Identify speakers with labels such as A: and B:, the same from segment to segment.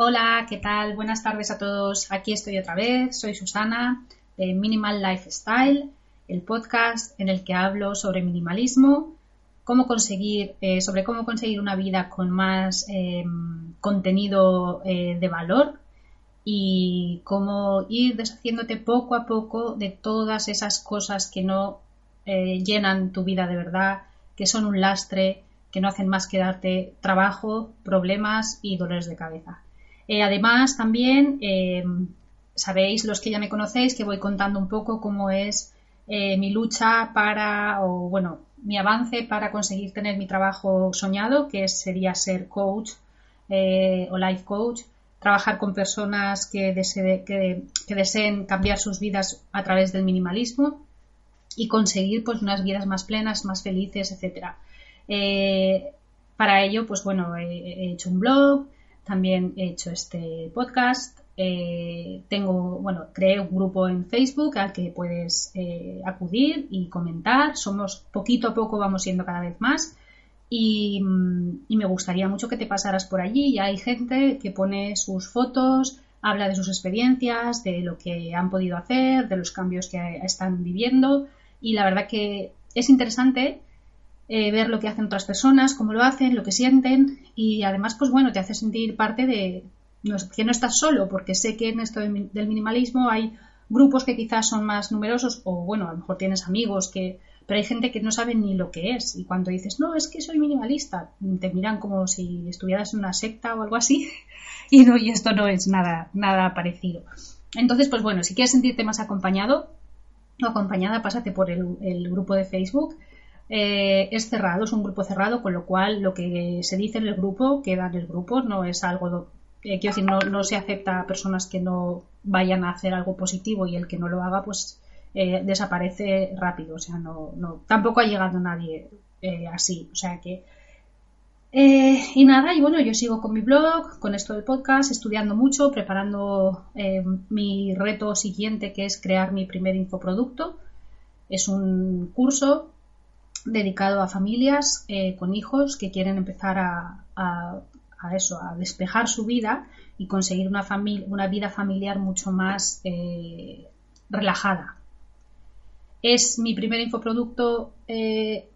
A: Hola, ¿qué tal? Buenas tardes a todos. Aquí estoy otra vez. Soy Susana de Minimal Lifestyle, el podcast en el que hablo sobre minimalismo, cómo conseguir, eh, sobre cómo conseguir una vida con más em, contenido eh, de valor y cómo ir deshaciéndote poco a poco de todas esas cosas que no eh, llenan tu vida de verdad, que son un lastre, que no hacen más que darte trabajo, problemas y dolores de cabeza. Eh, además, también eh, sabéis, los que ya me conocéis, que voy contando un poco cómo es mi lucha para, o bueno, mi avance para conseguir tener mi trabajo soñado, que sería ser coach o life coach trabajar con personas que, deseen cambiar sus vidas a través del minimalismo y conseguir pues unas vidas más plenas, más felices, etcétera. Eh, para ello, pues bueno, he, hecho un blog, también he hecho este podcast, eh, tengo, bueno, creé un grupo en Facebook al que puedes eh, acudir y comentar. Somos poquito a poco vamos siendo cada vez más y, me gustaría mucho que te pasaras por allí. Y hay gente que pone sus fotos, habla de sus experiencias, de lo que han podido hacer, de los cambios que están viviendo y la verdad que es interesante eh, ver lo que hacen otras personas, cómo lo hacen, lo que sienten y además pues bueno, te hace sentir parte de que no estás solo porque sé que en esto del minimalismo hay grupos que quizás son más numerosos o bueno, a lo mejor tienes amigos que pero hay gente que no sabe ni lo que es y cuando dices, no, es que soy minimalista, te miran como si estuvieras en una secta o algo así y, no, y esto no es nada, nada parecido. Entonces, pues bueno, si quieres sentirte más acompañado o acompañada, pásate por el, grupo de Facebook. Eh, es cerrado, es un grupo cerrado, con lo cual lo que se dice en el grupo queda en el grupo, no es algo, eh, quiero decir, no, no se acepta a personas que no vayan a hacer algo positivo y el que no lo haga, pues eh, desaparece rápido. O sea, no, no, tampoco ha llegado nadie eh, así. O sea que. Eh, y nada, y bueno, yo sigo con mi blog, con esto del podcast, estudiando mucho, preparando mi reto siguiente que es crear mi primer infoproducto. Es un curso dedicado a familias con hijos que quieren empezar a, eso, a despejar su vida y conseguir una, una vida familiar mucho más relajada, es mi primer infoproducto eh,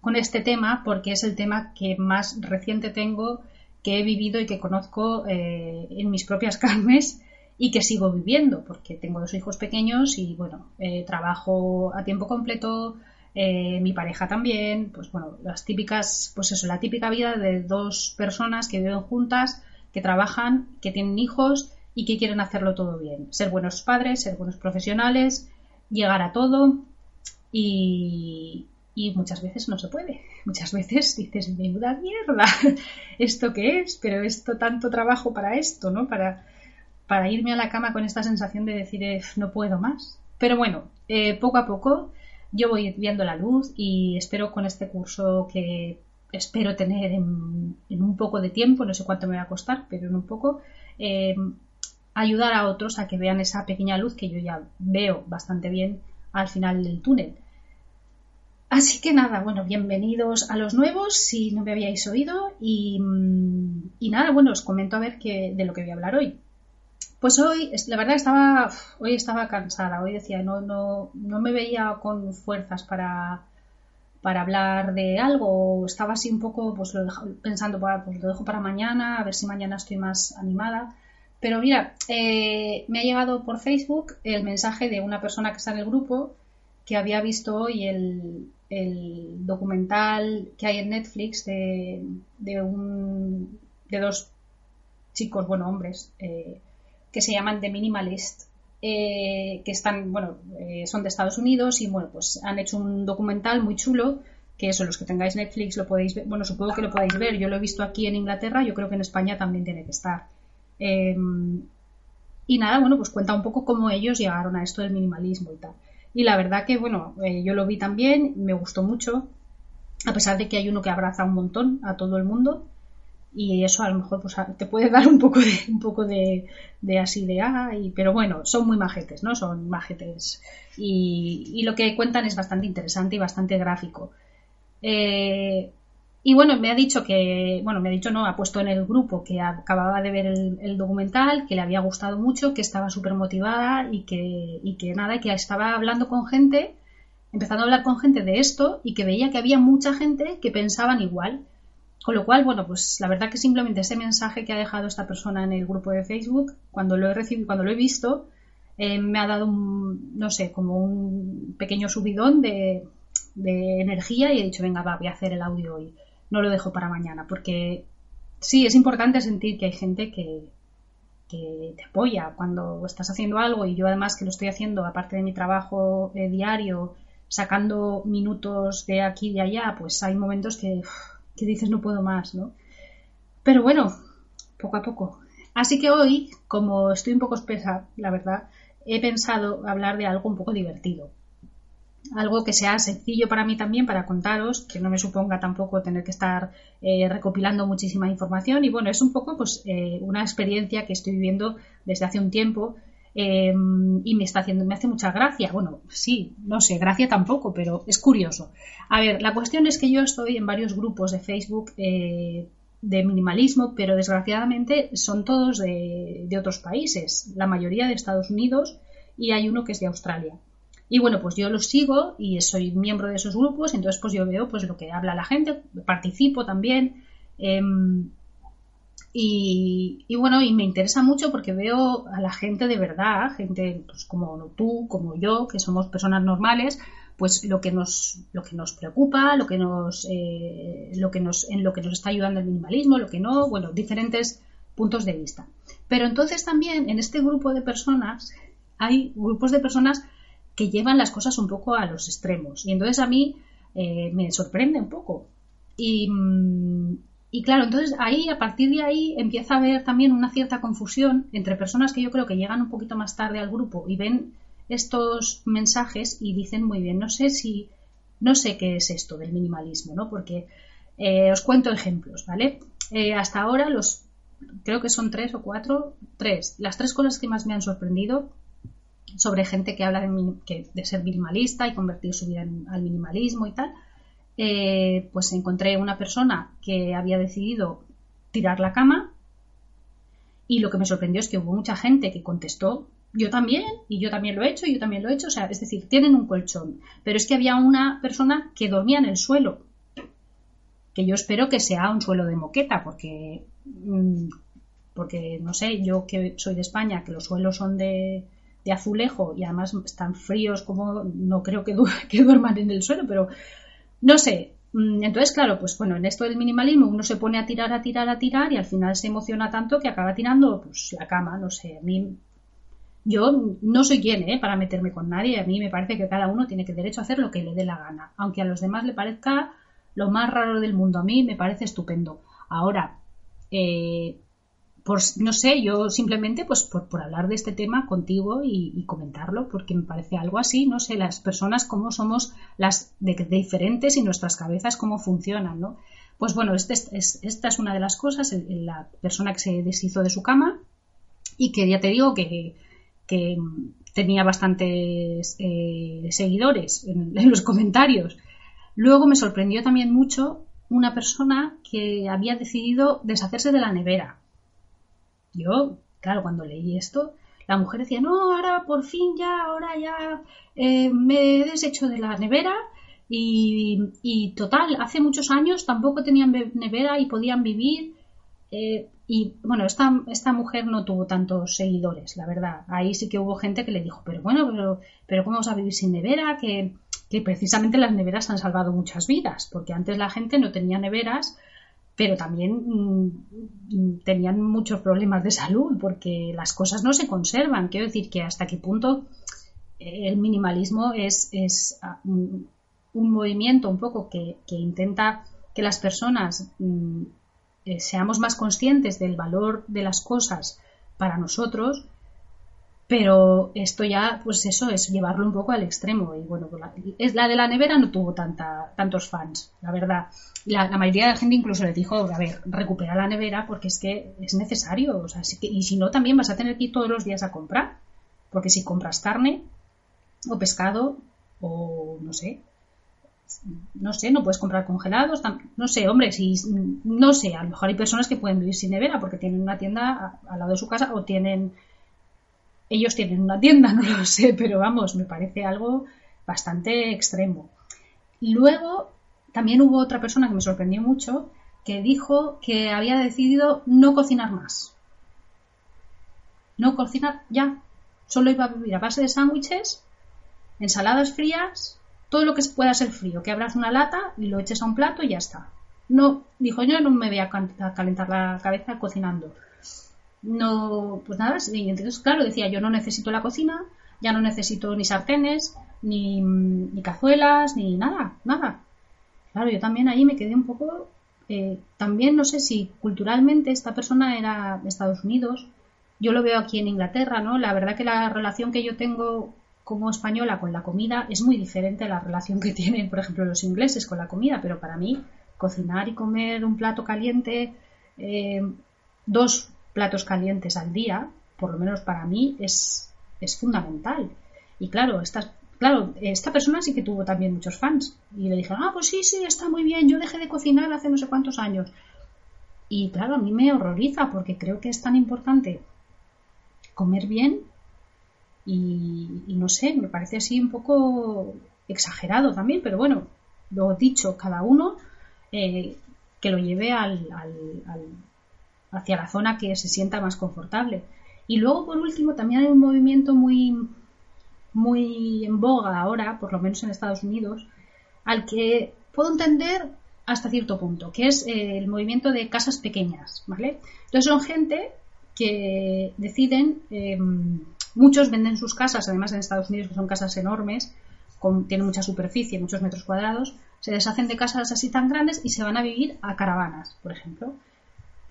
A: con este tema porque es el tema que más reciente tengo, que he vivido y que conozco eh, en mis propias carnes y que sigo viviendo porque tengo dos hijos pequeños y bueno, eh, trabajo a tiempo completo, mi pareja también, pues bueno, las típicas, pues eso, la típica vida de dos personas que viven juntas, que trabajan, que tienen hijos y que quieren hacerlo todo bien, ser buenos padres, ser buenos profesionales, llegar a todo y, muchas veces no se puede. Muchas veces dices, menuda mierda, ¿esto qué es? Pero esto tanto trabajo para esto, ¿no? Para, para irme a la cama con esta sensación de decir, eh, no puedo más. Pero bueno, eh, poco a poco yo voy viendo la luz y espero con este curso que espero tener en, un poco de tiempo, no sé cuánto me va a costar, pero en un poco, eh, ayudar a otros a que vean esa pequeña luz que yo ya veo bastante bien al final del túnel. Así que nada, bueno, bienvenidos a los nuevos si no me habíais oído y, nada, bueno, os comento a ver qué, de lo que voy a hablar hoy. Pues hoy, la verdad estaba, hoy estaba cansada, hoy decía, no, no, no me veía con fuerzas para, para hablar de algo, estaba así un poco, pues lo pensando, pues lo dejo para mañana, a ver si mañana estoy más animada. Pero mira, eh, me ha llegado por Facebook el mensaje de una persona que está en el grupo que había visto hoy el, documental que hay en Netflix de, un, de dos chicos, bueno, hombres, eh, que se llaman The Minimalist, eh, que están, bueno, son de Estados Unidos y, bueno, pues han hecho un documental muy chulo que eso, los que tengáis Netflix lo podéis ver, bueno, supongo que lo podéis ver, yo lo he visto aquí en Inglaterra, yo creo que en España también tiene que estar. Em, y nada, bueno, pues cuenta un poco cómo ellos llegaron a esto del minimalismo y tal. Y la verdad que, bueno, eh, yo lo vi también, me gustó mucho, a pesar de que hay uno que abraza un montón a todo el mundo. Y eso a lo mejor pues, te puede dar un poco de, un poco de, de así de ah, y, pero bueno, son muy majetes, ¿no? Son majetes. Y, y lo que cuentan es bastante interesante y bastante gráfico. Eh, Y bueno, me ha dicho que, bueno, me ha dicho no, ha puesto en el grupo que acababa de ver el, documental, que le había gustado mucho, que estaba súper motivada y que, y que nada, que estaba hablando con gente, empezando a hablar con gente de esto y que veía que había mucha gente que pensaban igual. Con lo cual, bueno, pues la verdad que simplemente ese mensaje que ha dejado esta persona en el grupo de Facebook, cuando lo he recibido, cuando lo he visto, eh, me ha dado un, no sé, como un pequeño subidón de, energía y he dicho, venga, va, voy a hacer el audio hoy. No lo dejo para mañana, porque sí, es importante sentir que hay gente que, te apoya cuando estás haciendo algo. Y yo además que lo estoy haciendo aparte de mi trabajo eh, diario, sacando minutos de aquí y de allá, pues hay momentos que, que dices no puedo más, ¿no? Pero bueno, poco a poco. Así que hoy, como estoy un poco espesa, la verdad, he pensado hablar de algo un poco divertido algo que sea sencillo para mí también para contaros, que no me suponga tampoco tener que estar eh, recopilando muchísima información y bueno, es un poco pues eh, una experiencia que estoy viviendo desde hace un tiempo em, y me está haciendo, me hace mucha gracia. Bueno, sí, no sé, gracia tampoco, pero es curioso. A ver, la cuestión es que yo estoy en varios grupos de Facebook eh, de minimalismo, pero desgraciadamente son todos de, de otros países, la mayoría de Estados Unidos y hay uno que es de Australia. Y bueno, pues yo los sigo y soy miembro de esos grupos, entonces pues yo veo pues lo que habla la gente, participo también. Em, y, bueno, y me interesa mucho porque veo a la gente de verdad, gente pues, como tú, como yo, que somos personas normales, pues lo que nos, lo que nos preocupa, lo que nos, eh, lo que nos, en lo que nos está ayudando el minimalismo, lo que no, bueno, diferentes puntos de vista. Pero entonces también en este grupo de personas hay grupos de personas que llevan las cosas un poco a los extremos. Y entonces a mí eh, me sorprende un poco. Y, mm, y, claro, entonces ahí, a partir de ahí, empieza a haber también una cierta confusión entre personas que yo creo que llegan un poquito más tarde al grupo y ven estos mensajes y dicen muy bien, no sé si, no sé qué es esto del minimalismo, ¿no? Porque eh, os cuento ejemplos, ¿vale? Eh, hasta ahora los, creo que son tres o cuatro, tres, las tres cosas que más me han sorprendido sobre gente que habla de, ser minimalista y convertir su vida al minimalismo y tal, eh, pues encontré una persona que había decidido tirar la cama y lo que me sorprendió es que hubo mucha gente que contestó yo también, y yo también lo he hecho, y yo también lo he hecho, o sea, es decir, tienen un colchón, pero es que había una persona que dormía en el suelo, que yo espero que sea un suelo de moqueta, porque, mm, porque no sé, yo que soy de España, que los suelos son de, de azulejo y además están fríos como no creo que, que duerman en el suelo, pero no sé. Mm, entonces, claro, pues bueno, en esto del minimalismo uno se pone a tirar, a tirar, a tirar y al final se emociona tanto que acaba tirando pues la cama, no sé, a mí yo no soy quien ¿eh? para meterme con nadie, a mí me parece que cada uno tiene que derecho a hacer lo que le dé la gana, aunque a los demás le parezca lo más raro del mundo, a mí me parece estupendo. Ahora, eh, no sé, yo simplemente pues por, hablar de este tema contigo y, comentarlo, porque me parece algo así, no sé, las personas cómo somos las de, diferentes y nuestras cabezas cómo funcionan, ¿no? Pues bueno, este es, esta es una de las cosas, la persona que se deshizo de su cama y que ya te digo que, tenía bastantes eh, seguidores en los comentarios. Luego me sorprendió también mucho una persona que había decidido deshacerse de la nevera yo, claro, cuando leí esto, la mujer decía, no, ahora por fin ya, ahora ya eh, me he deshecho de la nevera y, total, hace muchos años tampoco tenían nevera y podían vivir. Eh, y bueno, esta, esta mujer no tuvo tantos seguidores, la verdad. Ahí sí que hubo gente que le dijo, pero bueno, pero, pero ¿cómo vas a vivir sin nevera? Que, que precisamente las neveras han salvado muchas vidas, porque antes la gente no tenía neveras pero también mm, tenían muchos problemas de salud porque las cosas no se conservan. Quiero decir que hasta qué punto eh, el minimalismo es, ah, un, movimiento un poco que, intenta que las personas mm, eh, seamos más conscientes del valor de las cosas para nosotros pero esto ya, pues eso es llevarlo un poco al extremo. Y bueno, pues la, es, la de la nevera no tuvo tanta, tantos fans, la verdad. La, mayoría de la gente incluso le dijo, a ver, recupera la nevera porque es que es necesario. O sea, y si no, también vas a tener que ir todos los días a comprar. Porque si compras carne o pescado o no sé, no sé, no puedes comprar congelados, no sé, hombre, si, no sé, a lo mejor hay personas que pueden vivir sin nevera porque tienen una tienda al lado de su casa o tienen, ellos tienen una tienda, no lo sé, pero vamos, me parece algo bastante extremo. Luego, también hubo otra persona que me sorprendió mucho que dijo que había decidido no cocinar más. No cocinar ya. Solo iba a vivir a base de sándwiches, ensaladas frías todo lo que pueda ser frío, que abras una lata y lo eches a un plato y ya está. No, dijo yo, no me voy a calentar la cabeza cocinando. No, pues nada, y entonces, claro, decía, yo no necesito la cocina, ya no necesito ni sartenes, ni, ni cazuelas, ni nada, nada. Claro, yo también ahí me quedé un poco, eh, también no sé si culturalmente esta persona era de Estados Unidos, yo lo veo aquí en Inglaterra, ¿no? La verdad que la relación que yo tengo como española con la comida es muy diferente a la relación que tienen, por ejemplo, los ingleses con la comida, pero para mí cocinar y comer un plato caliente, eh, dos platos calientes al día, por lo menos para mí, es, es fundamental. Y claro, esta, claro, esta persona sí que tuvo también muchos fans. Y le dijeron, ah, pues sí, sí, está muy bien, yo dejé de cocinar hace no sé cuántos años. Y claro, a mí me horroriza porque creo que es tan importante comer bien y, no sé, me parece así un poco exagerado también, pero bueno, lo dicho, cada uno eh, que lo lleve al, hacia la zona que se sienta más confortable. Y luego, por último, también hay un movimiento muy, muy en boga ahora, por lo menos en Estados Unidos, al que puedo entender hasta cierto punto, que es eh, el movimiento de casas pequeñas, ¿vale? Entonces son gente que deciden em, Muchos venden sus casas, además en Estados Unidos, que son casas enormes, con, tienen mucha superficie, muchos metros cuadrados, se deshacen de casas así tan grandes y se van a vivir a caravanas, por ejemplo.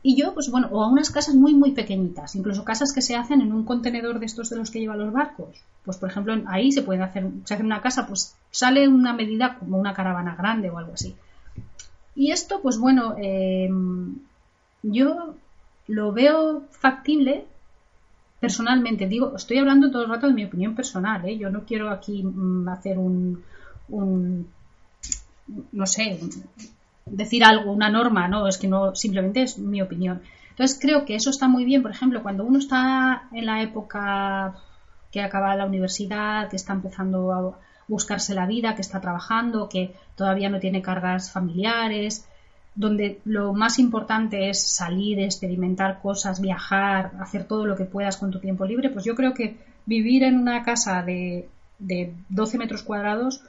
A: Y yo, pues bueno, o a unas casas muy, muy pequeñitas, incluso casas que se hacen en un contenedor de estos de los que llevan los barcos. Pues, por ejemplo, ahí se puede hacer, se hace una casa, pues sale una medida como una caravana grande o algo así. Y esto, pues bueno, eh, yo lo veo factible personalmente, digo, estoy hablando todo el rato de mi opinión personal, ¿eh? yo no quiero aquí mm, hacer un, no sé, decir algo, una norma, no, es que no, simplemente es mi opinión. Entonces creo que eso está muy bien, por ejemplo, cuando uno está en la época que acaba la universidad, que está empezando a buscarse la vida, que está trabajando, que todavía no tiene cargas familiares, donde lo más importante es salir, experimentar cosas, viajar, hacer todo lo que puedas con tu tiempo libre, pues yo creo que vivir en una casa de, de 12 metros cuadrados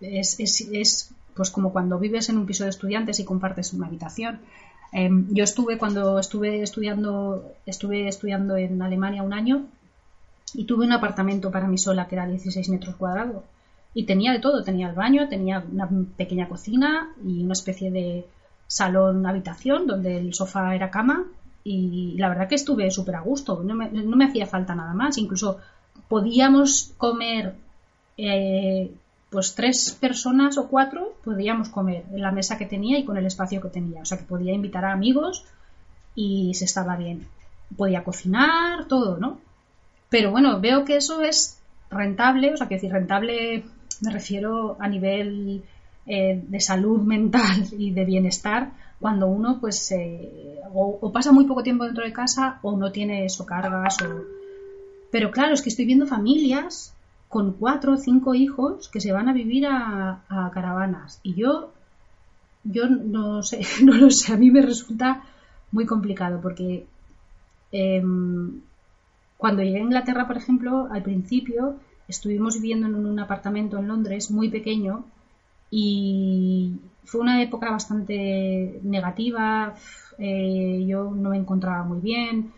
A: es, es, pues como cuando vives en un piso de estudiantes y compartes una habitación. Em, yo estuve cuando estuve estudiando, estuve estudiando en Alemania un año y tuve un apartamento para mí sola que era 16 metros cuadrados. Y tenía de todo, tenía el baño, tenía una pequeña cocina y una especie de, salón habitación donde el sofá era cama y la verdad que estuve súper a gusto, no me, hacía falta nada más, incluso podíamos comer eh, pues tres personas o cuatro podíamos comer en la mesa que tenía y con el espacio que tenía, o sea que podía invitar a amigos y se estaba bien, podía cocinar, todo, ¿no? Pero bueno, veo que eso es rentable, o sea que decir rentable me refiero a nivel eh, de salud mental y de bienestar cuando uno pues o, pasa muy poco tiempo dentro de casa o no tiene eso cargas o... pero claro es que estoy viendo familias con cuatro o cinco hijos que se van a vivir a, caravanas. Y yo yo no sé no lo sé. A mí me resulta muy complicado porque em, cuando llegué a Inglaterra por ejemplo al principio estuvimos viviendo en un apartamento en Londres muy pequeño y fue una época bastante negativa, eh, yo no me encontraba muy bien.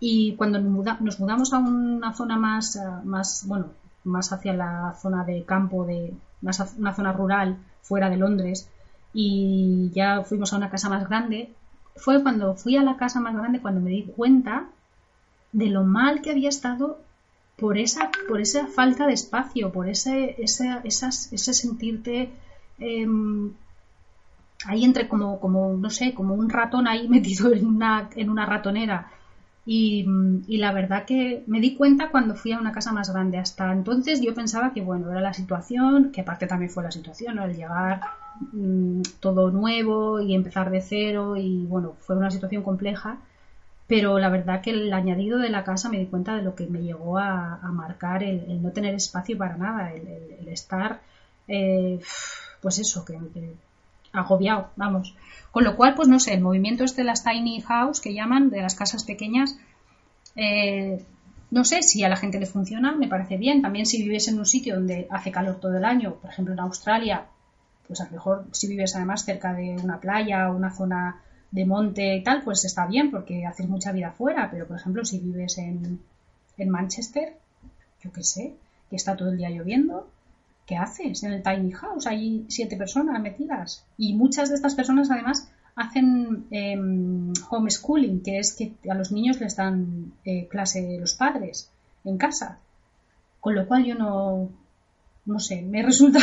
A: Y cuando nos mudamos a una zona más, eh, más, bueno, más hacia la zona de campo, de más una zona rural fuera de Londres y ya fuimos a una casa más grande, fue cuando fui a la casa más grande cuando me di cuenta de lo mal que había estado por esa, por esa falta de espacio, por ese, ese, esas, ese sentirte em, ahí entre como, como, no sé, como un ratón ahí metido en una, en una ratonera Y, la verdad que me di cuenta cuando fui a una casa más grande. Hasta entonces yo pensaba que, bueno, era la situación, que aparte también fue la situación, ¿no? el llegar mm, todo nuevo y empezar de cero y, bueno, fue una situación compleja. Pero la verdad que el añadido de la casa me di cuenta de lo que me llegó a, marcar el, no tener espacio para nada, el, estar, eh, pues eso, que agobiado, vamos. Con lo cual, pues no sé, el movimiento este de las tiny house que llaman, de las casas pequeñas, eh, no sé si a la gente le funciona, me parece bien. También si vives en un sitio donde hace calor todo el año, por ejemplo en Australia, pues a lo mejor si vives además cerca de una playa o una zona de monte y tal, pues está bien porque haces mucha vida afuera. Pero por ejemplo, si vives en, en Manchester, yo qué sé, que está todo el día lloviendo, ¿qué haces en el tiny house? Hay siete personas metidas y muchas de estas personas además hacen em, homeschooling, que es que a los niños les dan eh, clase los padres en casa. Con lo cual yo no, no sé, me resulta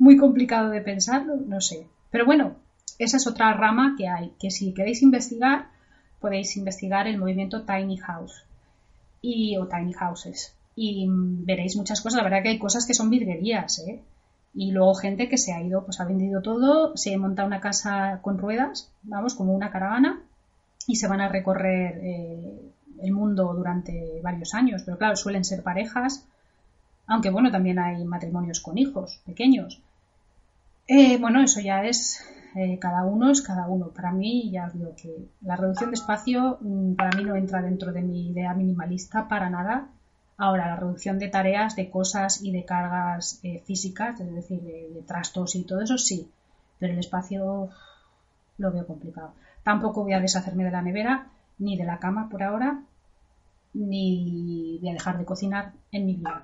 A: muy complicado de pensarlo, no sé. Pero bueno, esa es otra rama que hay, que si queréis investigar, podéis investigar el movimiento Tiny House y, o Tiny Houses y veréis muchas cosas. La verdad que hay cosas que son virguerías, ¿eh? Y luego gente que se ha ido, pues ha vendido todo, se monta una casa con ruedas, vamos, como una caravana, y se van a recorrer eh, el mundo durante varios años. Pero claro, suelen ser parejas, aunque bueno, también hay matrimonios con hijos pequeños. Eh, bueno, eso ya es, eh, cada uno es cada uno. Para mí, ya os digo que la reducción de espacio mm, para mí no entra dentro de mi idea minimalista para nada Ahora, la reducción de tareas, de cosas y de cargas eh, físicas, es decir, de, trastos y todo eso, sí, pero el espacio lo veo complicado. Tampoco voy a deshacerme de la nevera, ni de la cama por ahora, ni voy a dejar de cocinar en mi vida.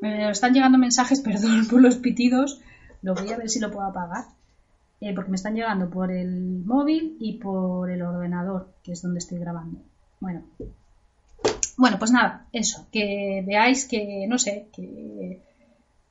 A: Me están llegando mensajes, perdón por los pitidos, lo voy a ver si lo puedo apagar, eh, porque me están llegando por el móvil y por el ordenador, que es donde estoy grabando. Bueno, bueno, pues nada, eso, que veáis que, no sé, que,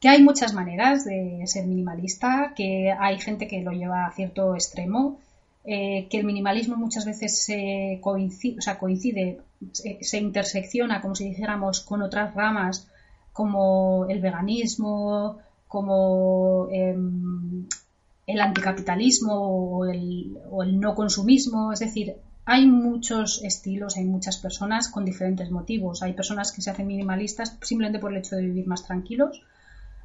A: hay muchas maneras de ser minimalista, que hay gente que lo lleva a cierto extremo, eh, que el minimalismo muchas veces se coincide, se, intersecciona, como si dijéramos, con otras ramas como el veganismo, como em, el anticapitalismo o el no consumismo, es decir, hay muchos estilos, hay muchas personas con diferentes motivos. Hay personas que se hacen minimalistas simplemente por el hecho de vivir más tranquilos.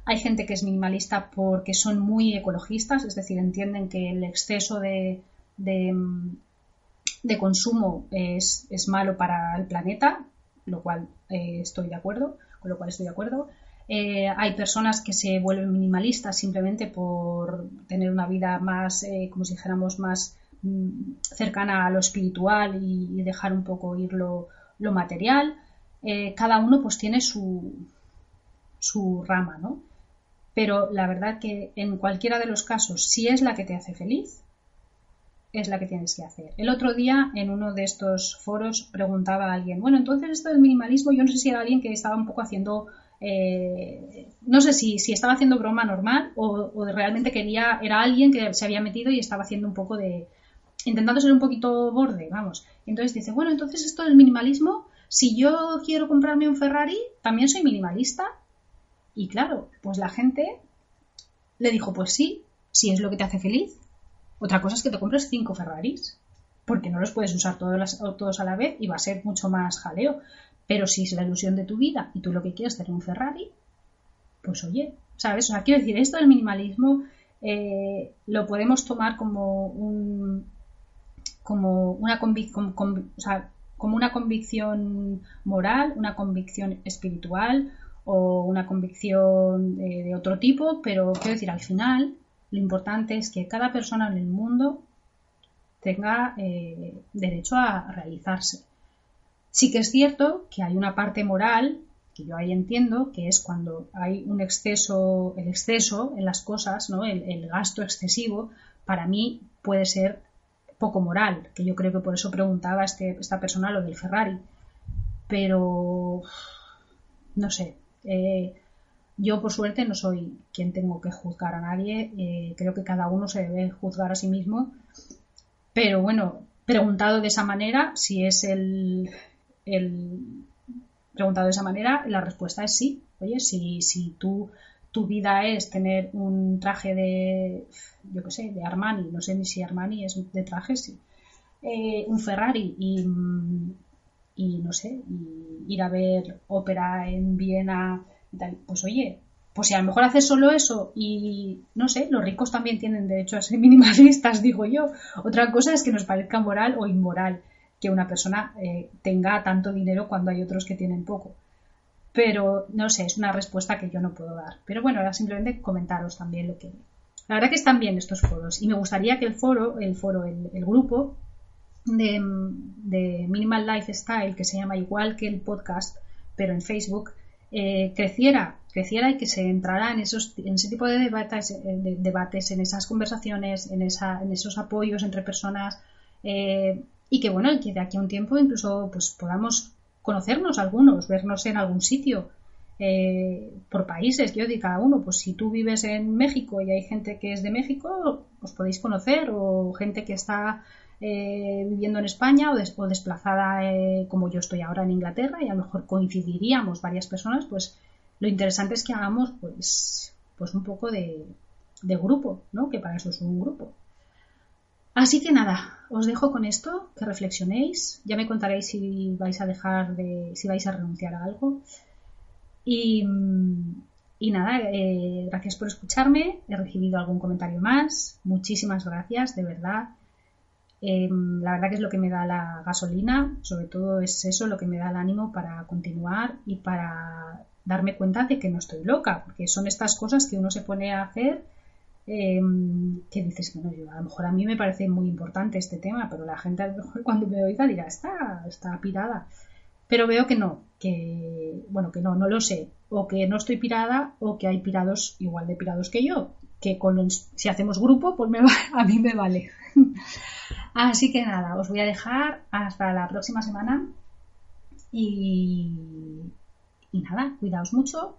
A: Hay gente que es minimalista porque son muy ecologistas, es decir, entienden que el exceso de, de, consumo es, malo para el planeta, lo cual eh, estoy de acuerdo, con lo cual estoy de acuerdo. Eh, hay personas que se vuelven minimalistas simplemente por tener una vida más, eh, como si dijéramos, más Mm, cercana a lo espiritual y, dejar un poco ir lo, material. Eh, cada uno pues tiene su, su rama, ¿no? Pero la verdad que en cualquiera de los casos, si es la que te hace feliz, es la que tienes que hacer. El otro día, en uno de estos foros, preguntaba a alguien, bueno, entonces esto del minimalismo, yo no sé si era alguien que estaba un poco haciendo, eh, no sé si, si, estaba haciendo broma normal o, realmente quería, era alguien que se había metido y estaba haciendo un poco de, intentando ser un poquito borde, vamos. Entonces dice, bueno, entonces esto del minimalismo, si yo quiero comprarme un Ferrari, también soy minimalista. Y claro, pues la gente le dijo, pues sí, si es lo que te hace feliz. Otra cosa es que te compres cinco Ferraris, porque no los puedes usar todos, todos a la vez y va a ser mucho más jaleo. Pero si es la ilusión de tu vida y tú lo que quieres es tener un Ferrari, pues oye, ¿sabes? O sea, quiero decir, esto del minimalismo eh, lo podemos tomar como un, como una, como una convicción moral, una convicción espiritual o una convicción de, otro tipo, pero quiero decir, al final lo importante es que cada persona en el mundo tenga eh, derecho a realizarse. Sí que es cierto que hay una parte moral que yo ahí entiendo, que es cuando hay un exceso, el exceso en las cosas, ¿no? el, el gasto excesivo, para mí puede ser poco moral, que yo creo que por eso preguntaba este, esta persona lo del Ferrari. Pero, no sé, eh, yo por suerte no soy quien tengo que juzgar a nadie, eh, creo que cada uno se debe juzgar a sí mismo, pero bueno, preguntado de esa manera, si es el, el preguntado de esa manera, la respuesta es sí. Oye, si, si tú, tu vida es tener un traje de, yo qué sé, de Armani, no sé ni si Armani es de trajes, sí. Eh, un Ferrari y, y, no sé, ir a ver ópera en Viena y tal, pues oye, pues si a lo mejor haces solo eso y no sé, los ricos también tienen derecho a ser minimalistas, digo yo. Otra cosa es que nos parezca moral o inmoral que una persona eh, tenga tanto dinero cuando hay otros que tienen poco. Pero no sé, es una respuesta que yo no puedo dar. Pero bueno, era simplemente comentaros también lo que. La verdad que están bien estos foros y me gustaría que el foro, el foro, el, grupo de, de Minimal Lifestyle, que se llama igual que el podcast, pero en Facebook, eh, creciera, creciera y que se entrara en, esos, en ese tipo de debates, eh, debates en esas conversaciones, en, esa, en esos apoyos entre personas eh, y que bueno, que de aquí a un tiempo incluso pues podamos conocernos algunos, vernos en algún sitio. por países, yo digo cada uno, pues si tú vives en México y hay gente que es de México, os podéis conocer, o gente que está eh, viviendo en España o, desplazada eh, como yo estoy ahora en Inglaterra y a lo mejor coincidiríamos varias personas, pues lo interesante es que hagamos pues, pues un poco de, grupo, ¿no? Que para eso es un grupo. Así que nada, os dejo con esto, que reflexionéis, ya me contaréis si vais a dejar de, si vais a renunciar a algo. Y, nada, eh, gracias por escucharme, he recibido algún comentario más, muchísimas gracias, de verdad. Em, la verdad que es lo que me da la gasolina, sobre todo es eso lo que me da el ánimo para continuar y para darme cuenta de que no estoy loca, porque son estas cosas que uno se pone a hacer em, que dices, bueno, yo, a lo mejor a mí me parece muy importante este tema, pero la gente a lo mejor cuando me oiga dirá, está, está pirada. Pero veo que no, que, bueno, que no, no lo sé, o que no estoy pirada, o que hay pirados igual de pirados que yo, que si hacemos grupo, pues me a mí me vale. Así que nada, os voy a dejar hasta la próxima semana y, y nada, cuidaos mucho,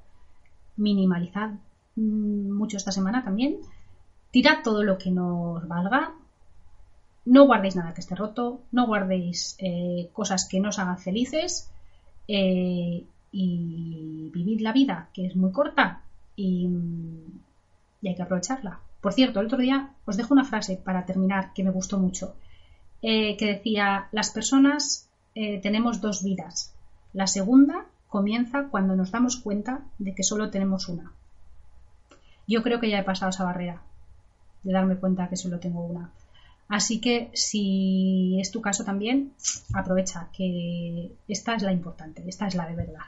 A: minimalizad mm, mucho esta semana también, tirad todo lo que nos valga, no guardéis nada que esté roto, no guardéis eh, cosas que no os hagan felices eh, y vivid la vida, que es muy corta y hay que aprovecharla. Por cierto, el otro día os dejo una frase para terminar que me gustó mucho, eh, que decía, las personas tenemos dos vidas. La segunda comienza cuando nos damos cuenta de que solo tenemos una. Yo creo que ya he pasado esa barrera de darme cuenta que solo tengo una. Así que si es tu caso también, aprovecha que esta es la importante, esta es la de verdad.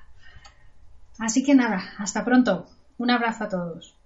A: Así que nada, hasta pronto. Un abrazo a todos.